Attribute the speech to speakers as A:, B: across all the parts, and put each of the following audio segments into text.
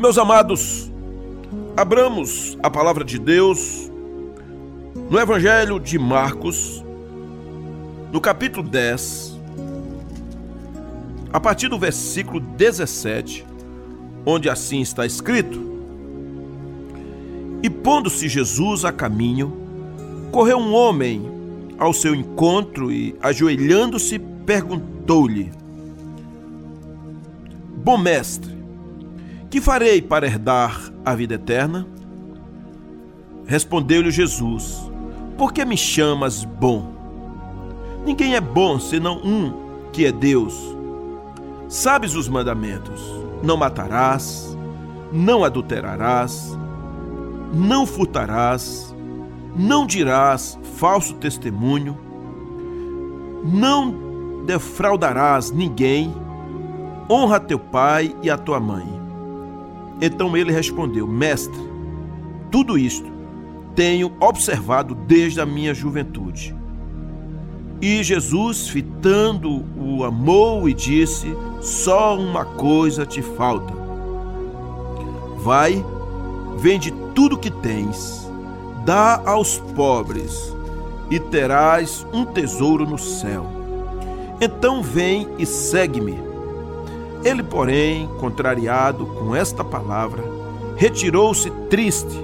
A: Meus amados, abramos a palavra de Deus no Evangelho de Marcos, no capítulo 10, a partir do versículo 17, onde assim está escrito: E pondo-se Jesus a caminho, correu um homem ao seu encontro e, ajoelhando-se, perguntou-lhe: Bom mestre, que farei para herdar a vida eterna? Respondeu-lhe Jesus: Por que me chamas bom? Ninguém é bom senão um, que é Deus. Sabes os mandamentos: Não matarás, não adulterarás, não furtarás, não dirás falso testemunho, não defraudarás ninguém, honra teu pai e a tua mãe. Então ele respondeu: Mestre, tudo isto tenho observado desde a minha juventude. E Jesus, fitando, o amou e disse: Só uma coisa te falta. Vai, vende tudo que tens, dá aos pobres, e terás um tesouro no céu. Então vem e segue-me. Ele, porém, contrariado com esta palavra, retirou-se triste,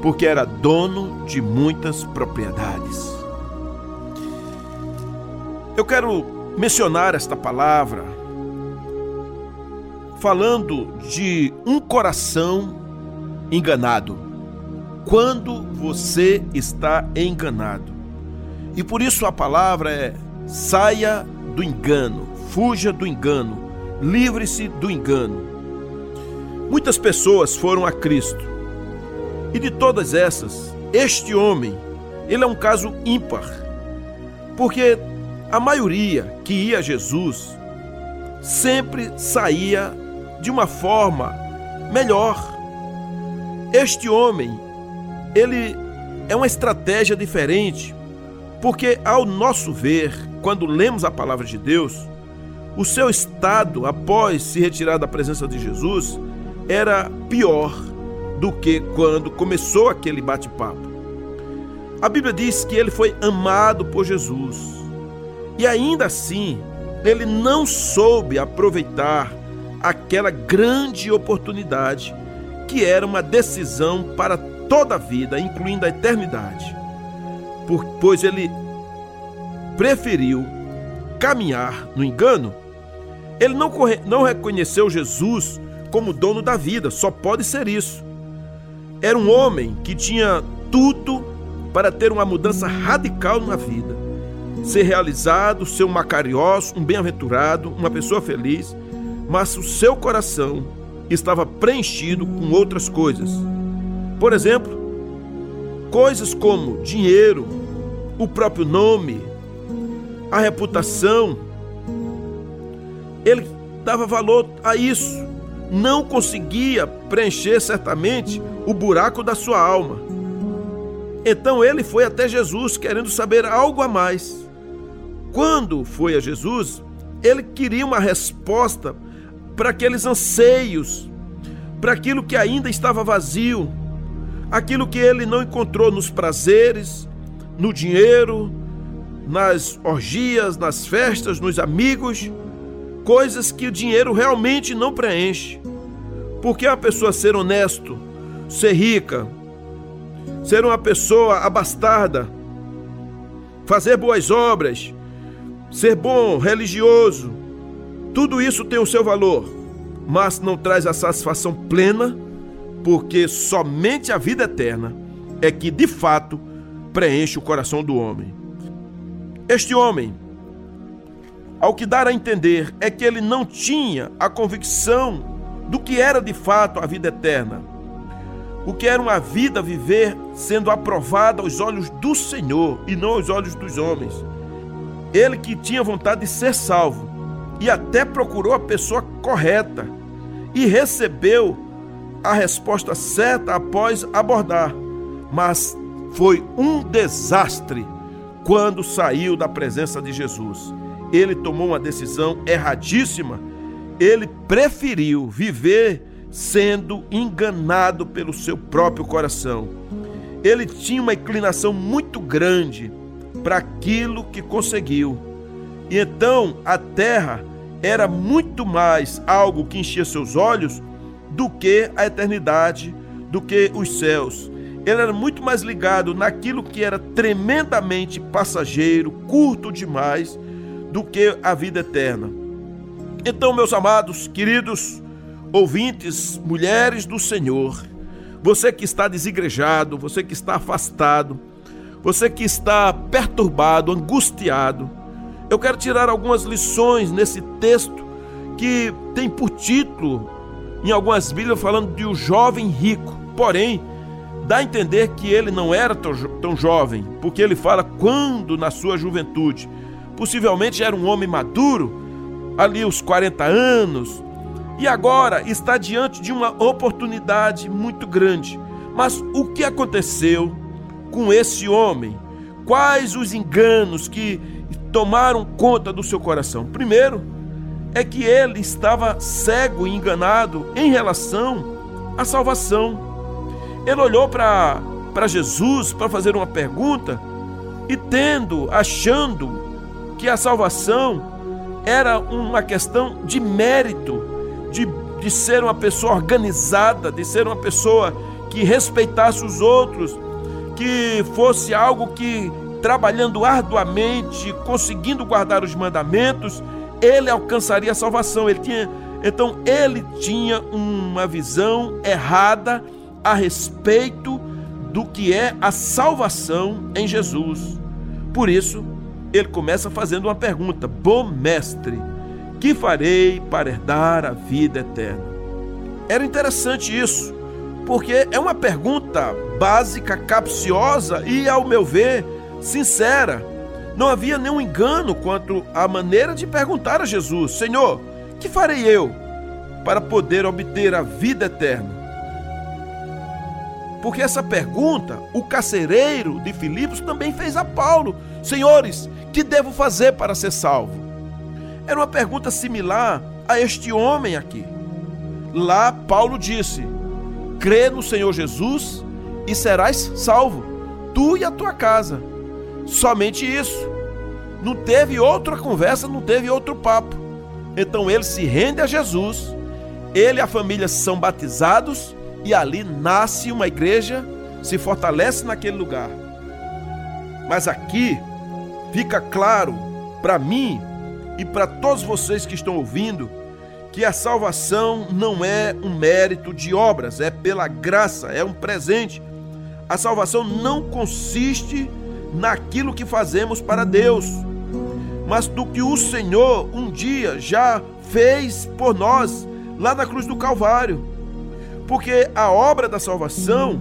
A: porque era dono de muitas propriedades. Eu quero mencionar esta palavra falando de um coração enganado. Quando você está enganado. E por isso a palavra é: saia do engano, fuja do engano livre-se do engano. Muitas pessoas foram a Cristo. E de todas essas, este homem, ele é um caso ímpar. Porque a maioria que ia a Jesus sempre saía de uma forma melhor. Este homem, ele é uma estratégia diferente, porque ao nosso ver, quando lemos a palavra de Deus, o seu estado após se retirar da presença de Jesus era pior do que quando começou aquele bate-papo. A Bíblia diz que ele foi amado por Jesus e ainda assim ele não soube aproveitar aquela grande oportunidade que era uma decisão para toda a vida, incluindo a eternidade, pois ele preferiu caminhar no engano, ele não, não reconheceu Jesus como dono da vida, só pode ser isso. Era um homem que tinha tudo para ter uma mudança radical na vida. Ser realizado, ser um macariós, um bem-aventurado, uma pessoa feliz, mas o seu coração estava preenchido com outras coisas. Por exemplo, coisas como dinheiro, o próprio nome, a reputação. Ele dava valor a isso. Não conseguia preencher certamente o buraco da sua alma. Então ele foi até Jesus querendo saber algo a mais. Quando foi a Jesus, ele queria uma resposta para aqueles anseios, para aquilo que ainda estava vazio, aquilo que ele não encontrou nos prazeres, no dinheiro, nas orgias, nas festas, nos amigos, coisas que o dinheiro realmente não preenche. Porque a pessoa ser honesto, ser rica, ser uma pessoa abastada, fazer boas obras, ser bom, religioso, tudo isso tem o seu valor, mas não traz a satisfação plena, porque somente a vida eterna é que de fato preenche o coração do homem. Este homem, ao que dar a entender, é que ele não tinha a convicção do que era de fato a vida eterna. O que era uma vida viver sendo aprovada aos olhos do Senhor e não aos olhos dos homens. Ele que tinha vontade de ser salvo e até procurou a pessoa correta e recebeu a resposta certa após abordar, mas foi um desastre quando saiu da presença de Jesus. Ele tomou uma decisão erradíssima. Ele preferiu viver sendo enganado pelo seu próprio coração. Ele tinha uma inclinação muito grande para aquilo que conseguiu. E então a terra era muito mais algo que enchia seus olhos do que a eternidade, do que os céus. Ele era muito mais ligado naquilo que era tremendamente passageiro, curto demais, do que a vida eterna. Então, meus amados, queridos ouvintes, mulheres do Senhor, você que está desigrejado, você que está afastado, você que está perturbado, angustiado, eu quero tirar algumas lições nesse texto que tem por título, em algumas Bíblias, falando de um jovem rico. Porém, dá a entender que ele não era tão jovem, porque ele fala quando na sua juventude. Possivelmente era um homem maduro, ali os 40 anos, e agora está diante de uma oportunidade muito grande. Mas o que aconteceu com esse homem? Quais os enganos que tomaram conta do seu coração? Primeiro, é que ele estava cego e enganado em relação à salvação. Ele olhou para Jesus para fazer uma pergunta e, tendo, achando que a salvação era uma questão de mérito, de, de ser uma pessoa organizada, de ser uma pessoa que respeitasse os outros, que fosse algo que, trabalhando arduamente, conseguindo guardar os mandamentos, ele alcançaria a salvação. Ele tinha, então ele tinha uma visão errada a respeito do que é a salvação em Jesus. Por isso, ele começa fazendo uma pergunta: Bom mestre, que farei para herdar a vida eterna? Era interessante isso, porque é uma pergunta básica, capciosa e, ao meu ver, sincera. Não havia nenhum engano quanto à maneira de perguntar a Jesus: Senhor, que farei eu para poder obter a vida eterna? Porque essa pergunta, o carcereiro de Filipos também fez a Paulo: Senhores, que devo fazer para ser salvo? Era uma pergunta similar a este homem aqui. Lá, Paulo disse: Crê no Senhor Jesus e serás salvo, tu e a tua casa. Somente isso. Não teve outra conversa, não teve outro papo. Então ele se rende a Jesus, ele e a família são batizados e ali nasce uma igreja, se fortalece naquele lugar. Mas aqui fica claro para mim e para todos vocês que estão ouvindo que a salvação não é um mérito de obras, é pela graça, é um presente. A salvação não consiste naquilo que fazemos para Deus, mas do que o Senhor um dia já fez por nós lá na cruz do Calvário. Porque a obra da salvação,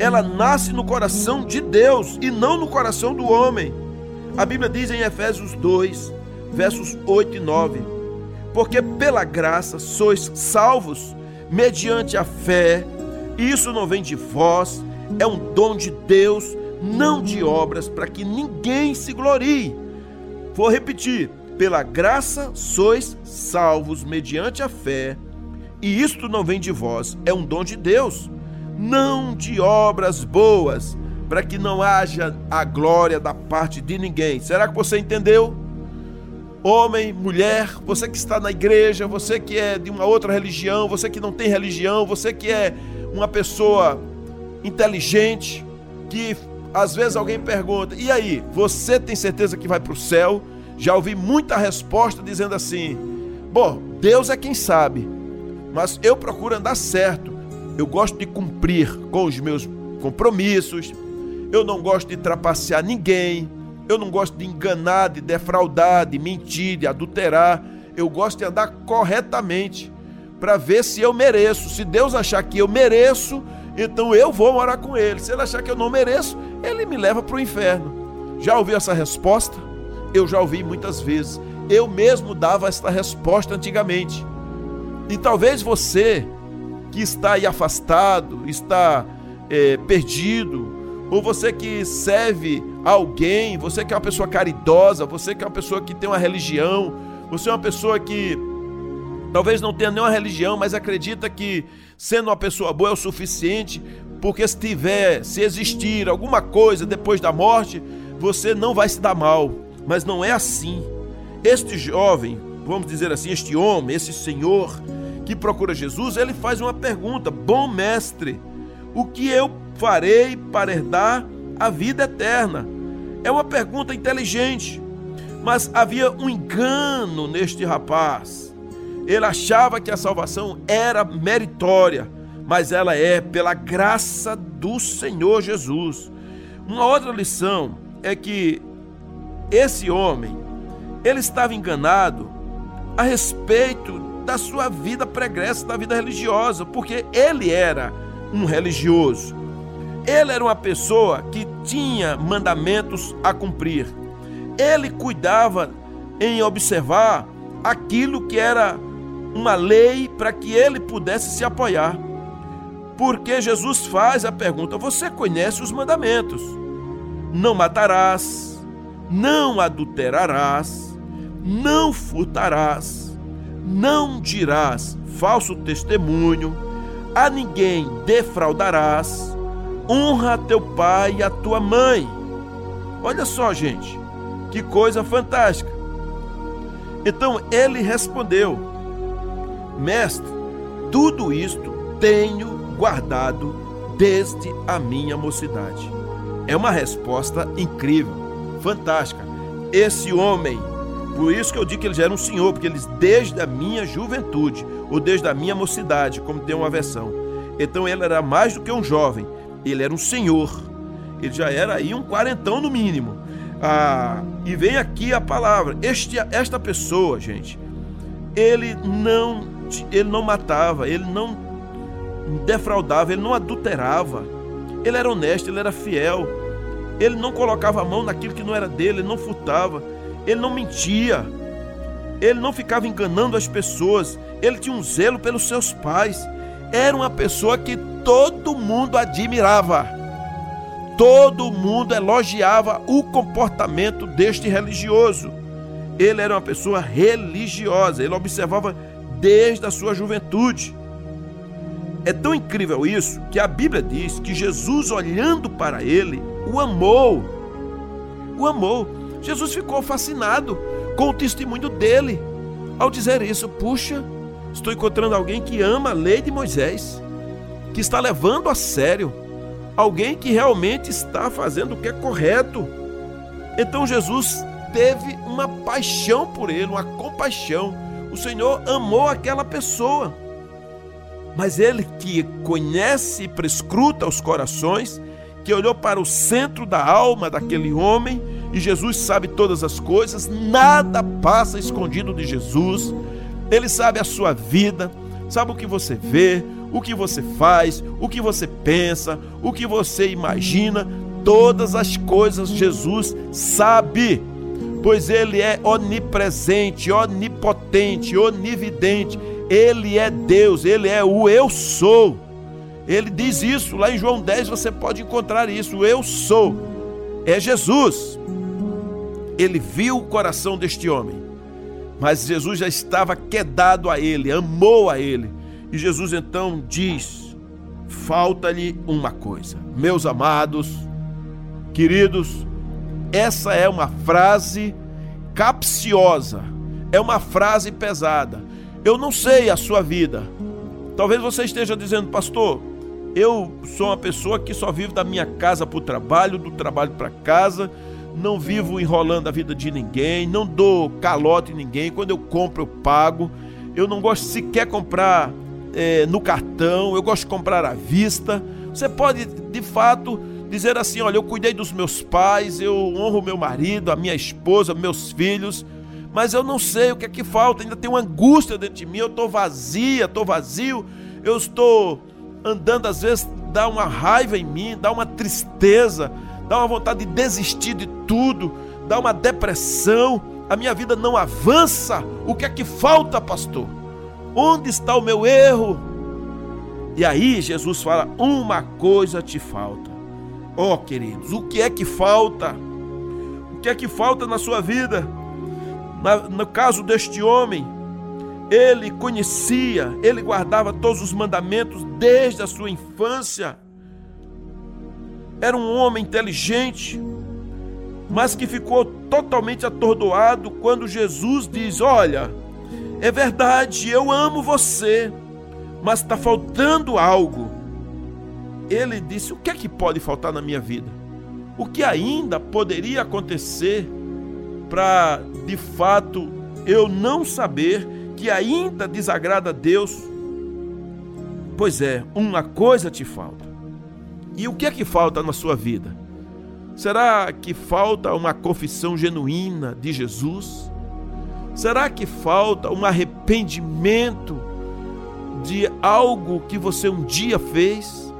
A: ela nasce no coração de Deus e não no coração do homem. A Bíblia diz em Efésios 2, versos 8 e 9: Porque pela graça sois salvos mediante a fé, isso não vem de vós, é um dom de Deus, não de obras, para que ninguém se glorie. Vou repetir: pela graça sois salvos mediante a fé, e isto não vem de vós, é um dom de Deus, não de obras boas, para que não haja a glória da parte de ninguém. Será que você entendeu? Homem, mulher, você que está na igreja, você que é de uma outra religião, você que não tem religião, você que é uma pessoa inteligente, que às vezes alguém pergunta: e aí, você tem certeza que vai para o céu? Já ouvi muita resposta dizendo assim: bom, Deus é quem sabe mas eu procuro andar certo. Eu gosto de cumprir com os meus compromissos. Eu não gosto de trapacear ninguém. Eu não gosto de enganar, de defraudar, de mentir, de adulterar. Eu gosto de andar corretamente para ver se eu mereço. Se Deus achar que eu mereço, então eu vou morar com Ele. Se Ele achar que eu não mereço, Ele me leva para o inferno. Já ouviu essa resposta? Eu já ouvi muitas vezes. Eu mesmo dava esta resposta antigamente. E talvez você que está aí afastado, está é, perdido, ou você que serve alguém, você que é uma pessoa caridosa, você que é uma pessoa que tem uma religião, você é uma pessoa que talvez não tenha nenhuma religião, mas acredita que sendo uma pessoa boa é o suficiente, porque se tiver, se existir alguma coisa depois da morte, você não vai se dar mal. Mas não é assim. Este jovem, vamos dizer assim, este homem, esse senhor que procura Jesus, ele faz uma pergunta: Bom mestre, o que eu farei para herdar a vida eterna? É uma pergunta inteligente, mas havia um engano neste rapaz. Ele achava que a salvação era meritória, mas ela é pela graça do Senhor Jesus. Uma outra lição é que esse homem, ele estava enganado a respeito da sua vida pregressa, da vida religiosa, porque ele era um religioso. Ele era uma pessoa que tinha mandamentos a cumprir. Ele cuidava em observar aquilo que era uma lei para que ele pudesse se apoiar. Porque Jesus faz a pergunta: Você conhece os mandamentos? Não matarás, não adulterarás, não furtarás, não dirás falso testemunho, a ninguém defraudarás, honra teu pai e a tua mãe. Olha só, gente, que coisa fantástica. Então ele respondeu: Mestre, tudo isto tenho guardado desde a minha mocidade. É uma resposta incrível, fantástica. Esse homem, por isso que eu digo que ele já era um senhor, porque ele desde a minha juventude, ou desde a minha mocidade, como tem uma versão. Então ele era mais do que um jovem, ele era um senhor. Ele já era aí um quarentão no mínimo. Ah, e vem aqui a palavra. Este, esta pessoa, gente, ele não, ele não matava, ele não defraudava, ele não adulterava. Ele era honesto, ele era fiel. Ele não colocava a mão naquilo que não era dele, ele não furtava, ele não mentia. Ele não ficava enganando as pessoas, ele tinha um zelo pelos seus pais. Era uma pessoa que todo mundo admirava. Todo mundo elogiava o comportamento deste religioso. Ele era uma pessoa religiosa, ele observava desde a sua juventude. É tão incrível isso que a Bíblia diz que Jesus, olhando para ele, o amou. O amou. Jesus ficou fascinado com o testemunho dele ao dizer isso. Puxa, estou encontrando alguém que ama a lei de Moisés, que está levando a sério alguém que realmente está fazendo o que é correto. Então Jesus teve uma paixão por ele, uma compaixão. O Senhor amou aquela pessoa. Mas ele que conhece e prescruta os corações, que olhou para o centro da alma daquele homem, e Jesus sabe todas as coisas, nada passa escondido de Jesus. Ele sabe a sua vida, sabe o que você vê, o que você faz, o que você pensa, o que você imagina, todas as coisas Jesus sabe, pois Ele é onipresente, onipotente, onividente, Ele é Deus, Ele é o Eu sou. Ele diz isso, lá em João 10 você pode encontrar isso, Eu sou, é Jesus. Ele viu o coração deste homem, mas Jesus já estava quedado a ele, amou a ele e Jesus então diz: falta-lhe uma coisa. Meus amados, queridos, essa é uma frase capciosa, é uma frase pesada. Eu não sei a sua vida. Talvez você esteja dizendo, pastor, eu sou uma pessoa que só vivo da minha casa para o trabalho, do trabalho para casa, não vivo enrolando a vida de ninguém, não dou calote em ninguém. Quando eu compro, eu pago. Eu não gosto sequer comprar é, no cartão, eu gosto de comprar à vista. Você pode, de fato, dizer assim: olha, eu cuidei dos meus pais, eu honro meu marido, a minha esposa, meus filhos, mas eu não sei o que é que falta, ainda tem uma angústia dentro de mim, eu estou vazia, estou vazio, eu estou andando, às vezes dá uma raiva em mim, dá uma tristeza, dá uma vontade de desistir de tudo, dá uma depressão, a minha vida não avança. O que é que falta, pastor? Onde está o meu erro? E aí Jesus fala: Uma coisa te falta. Oh, queridos, o que é que falta? O que é que falta na sua vida? Na, no caso deste homem, ele conhecia, ele guardava todos os mandamentos desde a sua infância. Era um homem inteligente, mas que ficou totalmente atordoado quando Jesus diz: Olha, é verdade, eu amo você, mas está faltando algo. Ele disse: O que é que pode faltar na minha vida? O que ainda poderia acontecer para, de fato, eu não saber que ainda desagrada a Deus? Pois é, uma coisa te falta. E o que é que falta na sua vida? Será que falta uma confissão genuína de Jesus? Será que falta um arrependimento de algo que você um dia fez?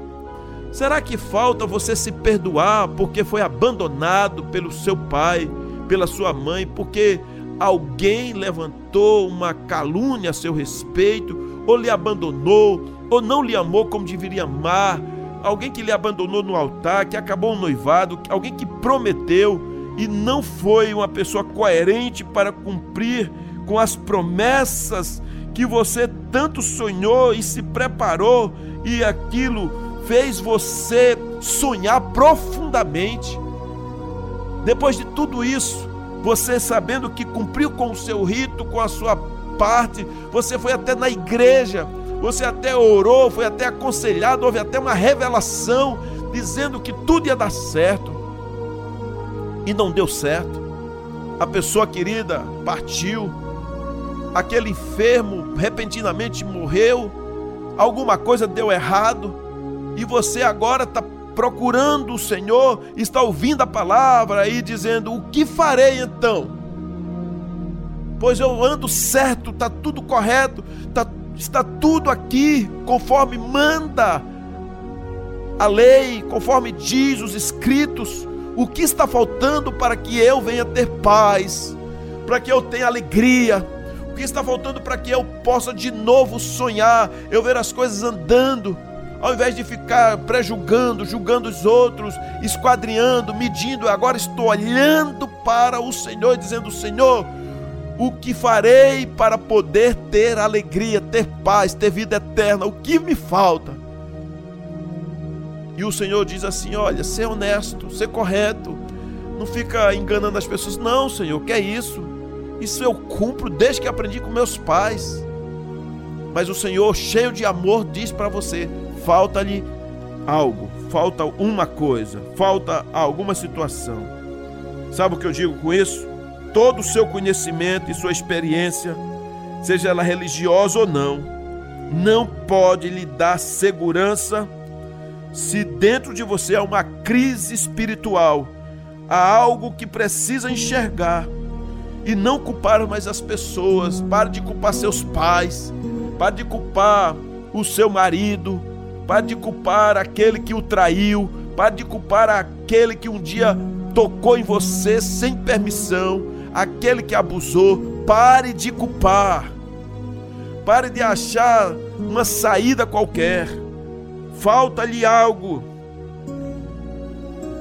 A: Será que falta você se perdoar porque foi abandonado pelo seu pai, pela sua mãe, porque alguém levantou uma calúnia a seu respeito, ou lhe abandonou, ou não lhe amou como deveria amar? alguém que lhe abandonou no altar, que acabou o noivado, alguém que prometeu e não foi uma pessoa coerente para cumprir com as promessas que você tanto sonhou e se preparou e aquilo fez você sonhar profundamente. Depois de tudo isso, você sabendo que cumpriu com o seu rito, com a sua parte, você foi até na igreja, você até orou, foi até aconselhado, houve até uma revelação dizendo que tudo ia dar certo e não deu certo. A pessoa querida partiu, aquele enfermo repentinamente morreu, alguma coisa deu errado e você agora está procurando o Senhor, está ouvindo a palavra e dizendo: O que farei então? Pois eu ando certo, está tudo correto, está Está tudo aqui conforme manda a lei, conforme diz os escritos. O que está faltando para que eu venha ter paz, para que eu tenha alegria? O que está faltando para que eu possa de novo sonhar, eu ver as coisas andando, ao invés de ficar prejulgando, julgando os outros, esquadrinhando, medindo, agora estou olhando para o Senhor dizendo: Senhor, o que farei para poder ter alegria, ter paz, ter vida eterna? O que me falta? E o Senhor diz assim: Olha, ser honesto, ser correto, não fica enganando as pessoas. Não, Senhor, que é isso? Isso eu cumpro desde que aprendi com meus pais. Mas o Senhor, cheio de amor, diz para você: falta-lhe algo, falta uma coisa, falta alguma situação. Sabe o que eu digo com isso? todo o seu conhecimento e sua experiência, seja ela religiosa ou não, não pode lhe dar segurança se dentro de você há uma crise espiritual, há algo que precisa enxergar e não culpar mais as pessoas, pare de culpar seus pais, pare de culpar o seu marido, pare de culpar aquele que o traiu, pare de culpar aquele que um dia tocou em você sem permissão, aquele que abusou, pare de culpar. Pare de achar uma saída qualquer. Falta-lhe algo.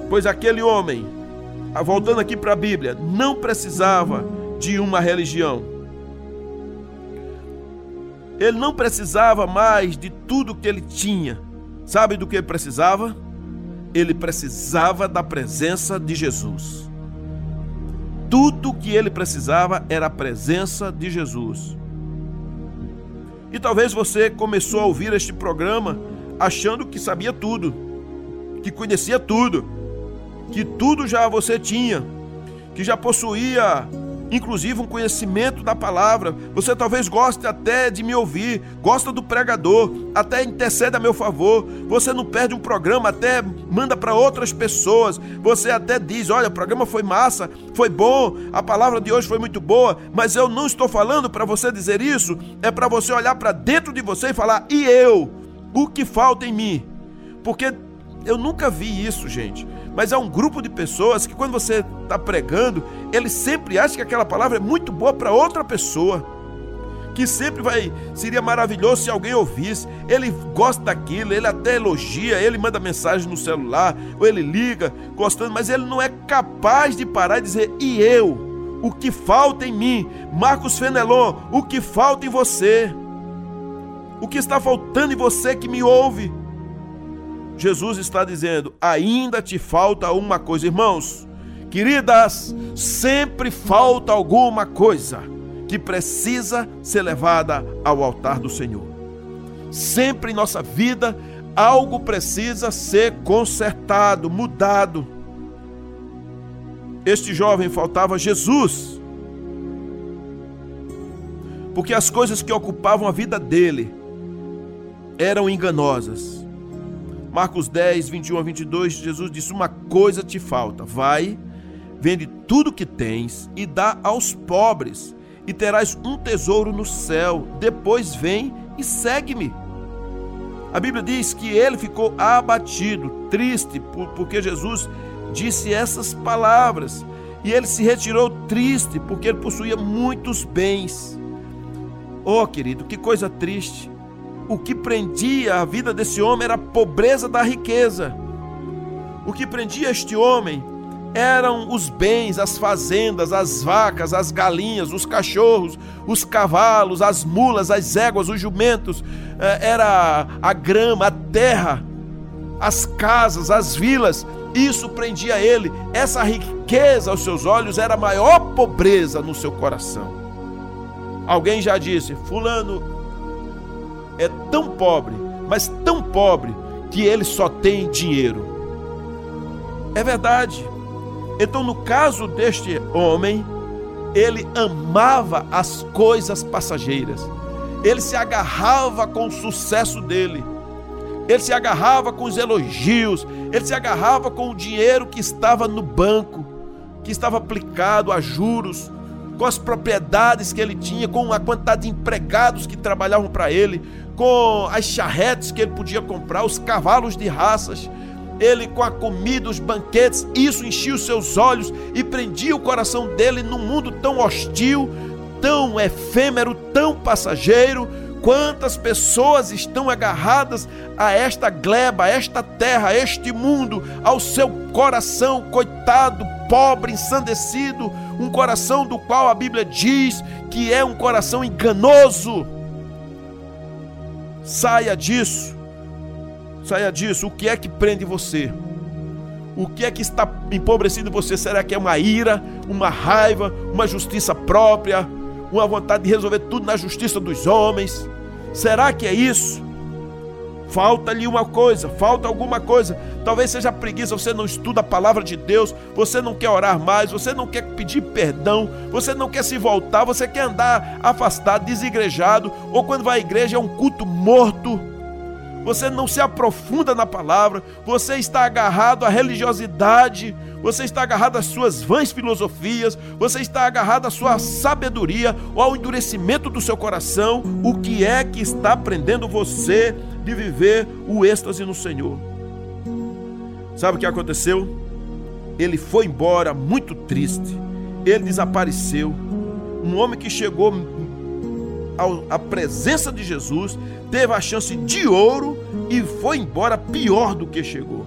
A: Pois aquele homem, voltando aqui para a Bíblia, não precisava de uma religião. Ele não precisava mais de tudo que ele tinha. Sabe do que ele precisava? Ele precisava da presença de Jesus. Tudo que ele precisava era a presença de Jesus. E talvez você começou a ouvir este programa achando que sabia tudo, que conhecia tudo, que tudo já você tinha, que já possuía inclusive um conhecimento da palavra. Você talvez goste até de me ouvir, gosta do pregador, até intercede a meu favor. Você não perde um programa, até manda para outras pessoas. Você até diz: Olha, o programa foi massa, foi bom, a palavra de hoje foi muito boa, mas eu não estou falando para você dizer isso, é para você olhar para dentro de você e falar: E eu? O que falta em mim? Porque eu nunca vi isso, gente. Mas há um grupo de pessoas que, quando você está pregando, ele sempre acha que aquela palavra é muito boa para outra pessoa. Que sempre vai, seria maravilhoso se alguém ouvisse. Ele gosta daquilo, ele até elogia, ele manda mensagem no celular, ou ele liga, gostando, mas ele não é capaz de parar e dizer: e eu? o que falta em mim. Marcos Fenelon, o que falta em você. O que está faltando em você que me ouve? Jesus está dizendo: ainda te falta uma coisa, irmãos. Queridas, sempre falta alguma coisa que precisa ser levada ao altar do Senhor. Sempre em nossa vida, algo precisa ser consertado, mudado. Este jovem faltava Jesus, porque as coisas que ocupavam a vida dele eram enganosas. Marcos 10, 21 a 22, Jesus disse: Uma coisa te falta, vai, vende tudo que tens e dá aos pobres, e terás um tesouro no céu. Depois vem e segue-me. A Bíblia diz que ele ficou abatido, triste, porque Jesus disse essas palavras. E ele se retirou triste, porque ele possuía muitos bens. Oh, querido, que coisa triste o que prendia a vida desse homem era a pobreza da riqueza. O que prendia este homem eram os bens, as fazendas, as vacas, as galinhas, os cachorros, os cavalos, as mulas, as éguas, os jumentos, eh, era a grama, a terra, as casas, as vilas. Isso prendia ele. Essa riqueza aos seus olhos era a maior pobreza no seu coração. Alguém já disse: Fulano é tão pobre, mas tão pobre, que ele só tem dinheiro. É verdade. Então, no caso deste homem, ele amava as coisas passageiras. Ele se agarrava com o sucesso dele. Ele se agarrava com os elogios. Ele se agarrava com o dinheiro que estava no banco, que estava aplicado a juros, com as propriedades que ele tinha, com a quantidade de empregados que trabalhavam para ele, com as charretes que ele podia comprar, os cavalos de raças, ele com a comida, os banquetes, isso enchia os seus olhos e prendia o coração dele num mundo tão hostil, tão efêmero, tão passageiro. Quantas pessoas estão agarradas a esta gleba, a esta terra, a este mundo, ao seu coração, coitado, pobre, ensandecido, um coração do qual a Bíblia diz que é um coração enganoso Saia disso. Saia disso. O que é que prende você? O que é que está empobrecido você? Será que é uma ira, uma raiva, uma justiça própria, uma vontade de resolver tudo na justiça dos homens? Será que é isso? Falta-lhe uma coisa, falta alguma coisa. Talvez seja preguiça, você não estuda a palavra de Deus, você não quer orar mais, você não quer pedir perdão, você não quer se voltar, você quer andar afastado, desigrejado, ou quando vai à igreja é um culto morto. Você não se aprofunda na palavra, você está agarrado à religiosidade, você está agarrado às suas vãs filosofias, você está agarrado à sua sabedoria ou ao endurecimento do seu coração. O que é que está prendendo você de viver o êxtase no Senhor. Sabe o que aconteceu? Ele foi embora muito triste. Ele desapareceu. Um homem que chegou à presença de Jesus, teve a chance de ouro e foi embora pior do que chegou.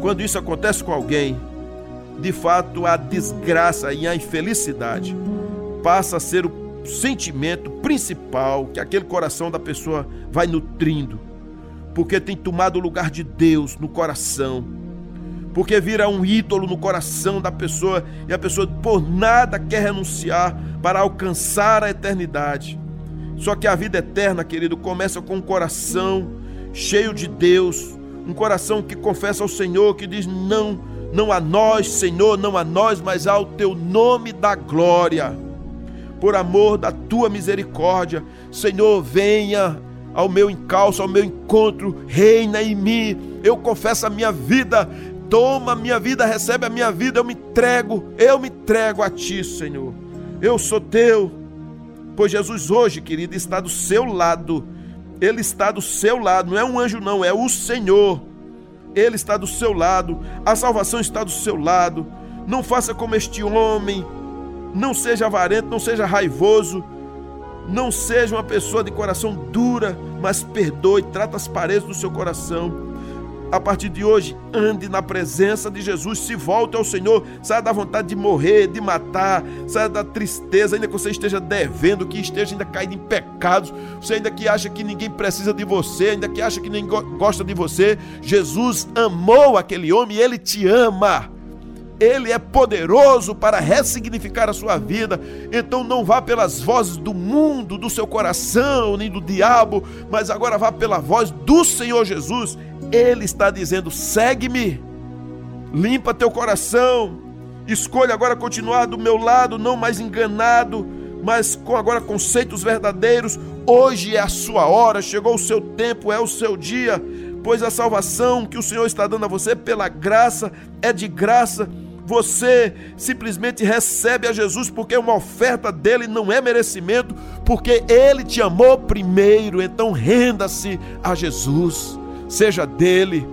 A: Quando isso acontece com alguém, de fato a desgraça e a infelicidade passa a ser o sentimento principal que aquele coração da pessoa vai nutrindo, porque tem tomado o lugar de Deus no coração, porque vira um ídolo no coração da pessoa e a pessoa por nada quer renunciar para alcançar a eternidade. Só que a vida eterna, querido, começa com um coração cheio de Deus, um coração que confessa ao Senhor, que diz: Não, não a nós, Senhor, não a nós, mas ao teu nome da glória por amor da tua misericórdia. Senhor, venha ao meu encalço, ao meu encontro, reina em mim. Eu confesso a minha vida, toma a minha vida, recebe a minha vida, eu me entrego, eu me entrego a ti, Senhor. Eu sou teu. Pois Jesus hoje, querido, está do seu lado. Ele está do seu lado, não é um anjo não, é o Senhor. Ele está do seu lado, a salvação está do seu lado. Não faça como este homem não seja avarento, não seja raivoso, não seja uma pessoa de coração dura, mas perdoe, trata as paredes do seu coração. A partir de hoje, ande na presença de Jesus, se volte ao Senhor, saia da vontade de morrer, de matar, saia da tristeza, ainda que você esteja devendo, que esteja ainda caído em pecados, você ainda que acha que ninguém precisa de você, ainda que acha que ninguém gosta de você. Jesus amou aquele homem e ele te ama. Ele é poderoso para ressignificar a sua vida. Então não vá pelas vozes do mundo, do seu coração, nem do diabo, mas agora vá pela voz do Senhor Jesus. Ele está dizendo: segue-me, limpa teu coração, escolha agora continuar do meu lado, não mais enganado, mas com agora conceitos verdadeiros. Hoje é a sua hora, chegou o seu tempo, é o seu dia, pois a salvação que o Senhor está dando a você pela graça é de graça você simplesmente recebe a Jesus porque uma oferta dele não é merecimento, porque ele te amou primeiro. Então renda-se a Jesus, seja dele,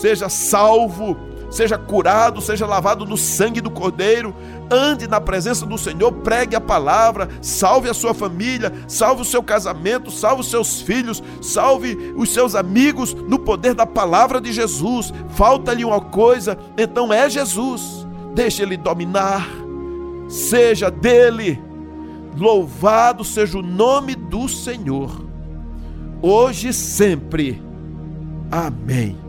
A: seja salvo, seja curado, seja lavado no sangue do Cordeiro, ande na presença do Senhor, pregue a palavra, salve a sua família, salve o seu casamento, salve os seus filhos, salve os seus amigos no poder da palavra de Jesus. Falta-lhe uma coisa, então é Jesus. Deixe ele dominar. Seja dele. Louvado seja o nome do Senhor. Hoje e sempre. Amém.